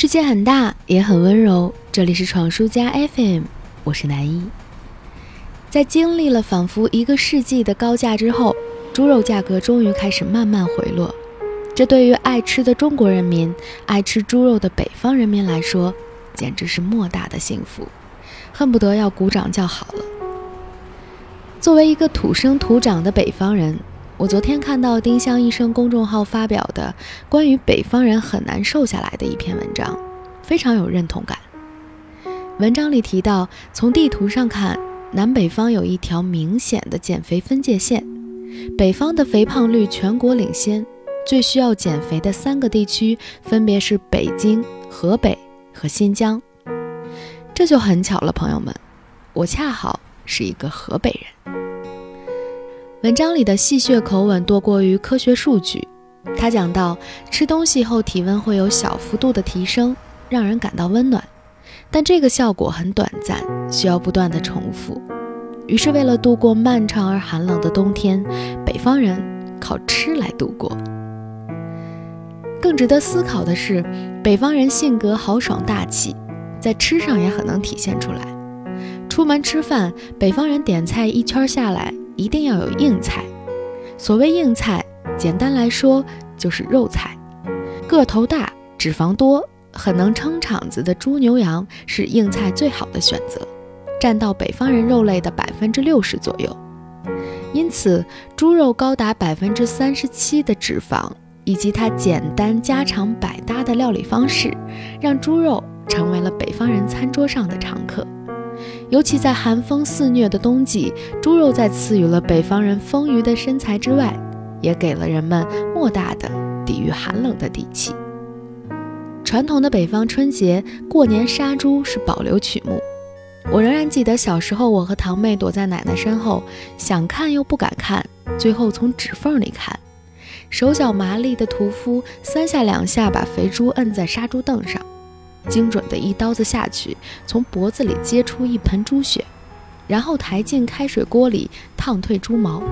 世界很大，也很温柔。这里是闯书家 FM，我是南一。在经历了仿佛一个世纪的高价之后，猪肉价格终于开始慢慢回落。这对于爱吃的中国人民、爱吃猪肉的北方人民来说，简直是莫大的幸福，恨不得要鼓掌叫好了。作为一个土生土长的北方人，我昨天看到丁香医生公众号发表的关于北方人很难瘦下来的一篇文章，非常有认同感。文章里提到，从地图上看，南北方有一条明显的减肥分界线，北方的肥胖率全国领先，最需要减肥的三个地区分别是北京、河北和新疆。这就很巧了，朋友们，我恰好是一个河北人。文章里的戏谑口吻多过于科学数据。他讲到，吃东西后体温会有小幅度的提升，让人感到温暖，但这个效果很短暂，需要不断的重复。于是，为了度过漫长而寒冷的冬天，北方人靠吃来度过。更值得思考的是，北方人性格豪爽大气，在吃上也很能体现出来。出门吃饭，北方人点菜一圈下来。一定要有硬菜。所谓硬菜，简单来说就是肉菜。个头大、脂肪多、很能撑场子的猪牛羊是硬菜最好的选择，占到北方人肉类的百分之六十左右。因此，猪肉高达百分之三十七的脂肪，以及它简单家常百搭的料理方式，让猪肉成为了北方人餐桌上的常客。尤其在寒风肆虐的冬季，猪肉在赐予了北方人丰腴的身材之外，也给了人们莫大的抵御寒冷的底气。传统的北方春节过年杀猪是保留曲目，我仍然记得小时候，我和堂妹躲在奶奶身后，想看又不敢看，最后从指缝里看，手脚麻利的屠夫三下两下把肥猪摁在杀猪凳上。精准的一刀子下去，从脖子里接出一盆猪血，然后抬进开水锅里烫退猪毛，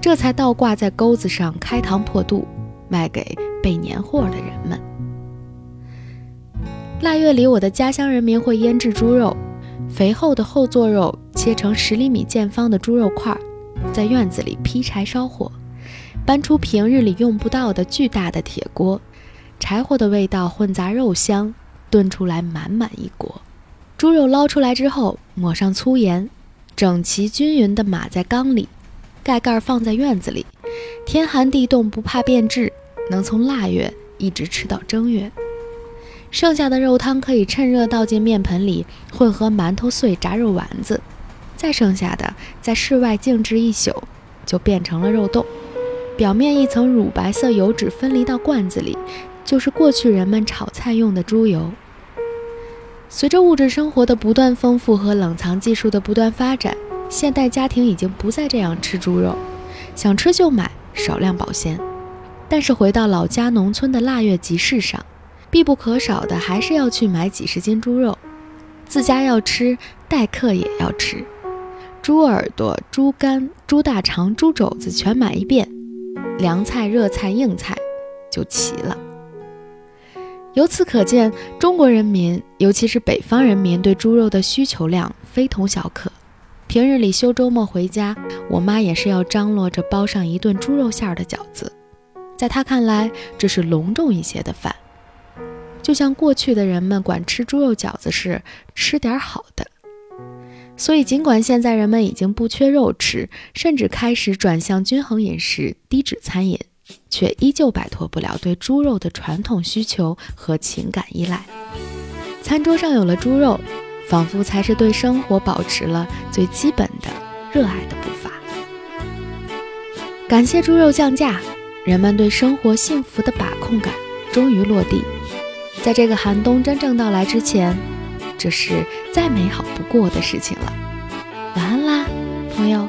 这才倒挂在钩子上开膛破肚，卖给备年货的人们。腊月里，我的家乡人民会腌制猪肉，肥厚的后座肉切成十厘米见方的猪肉块，在院子里劈柴烧火，搬出平日里用不到的巨大的铁锅，柴火的味道混杂肉香。炖出来满满一锅，猪肉捞出来之后，抹上粗盐，整齐均匀地码在缸里，盖盖放在院子里，天寒地冻不怕变质，能从腊月一直吃到正月。剩下的肉汤可以趁热倒进面盆里，混合馒头碎、炸肉丸子，再剩下的在室外静置一宿，就变成了肉冻，表面一层乳白色油脂分离到罐子里。就是过去人们炒菜用的猪油。随着物质生活的不断丰富和冷藏技术的不断发展，现代家庭已经不再这样吃猪肉，想吃就买，少量保鲜。但是回到老家农村的腊月集市上，必不可少的还是要去买几十斤猪肉，自家要吃，待客也要吃。猪耳朵、猪肝、猪大肠、猪肘子全买一遍，凉菜、热菜、硬菜就齐了。由此可见，中国人民，尤其是北方人民，对猪肉的需求量非同小可。平日里休周末回家，我妈也是要张罗着包上一顿猪肉馅儿的饺子。在她看来，这是隆重一些的饭，就像过去的人们管吃猪肉饺子是吃点好的。所以，尽管现在人们已经不缺肉吃，甚至开始转向均衡饮食、低脂餐饮。却依旧摆脱不了对猪肉的传统需求和情感依赖。餐桌上有了猪肉，仿佛才是对生活保持了最基本的热爱的步伐。感谢猪肉降价，人们对生活幸福的把控感终于落地。在这个寒冬真正到来之前，这是再美好不过的事情了。晚安啦，朋友。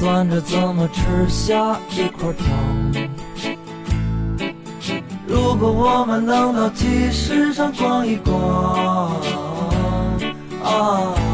算着怎么吃下一块糖。如果我们能到集市上逛一逛，啊啊。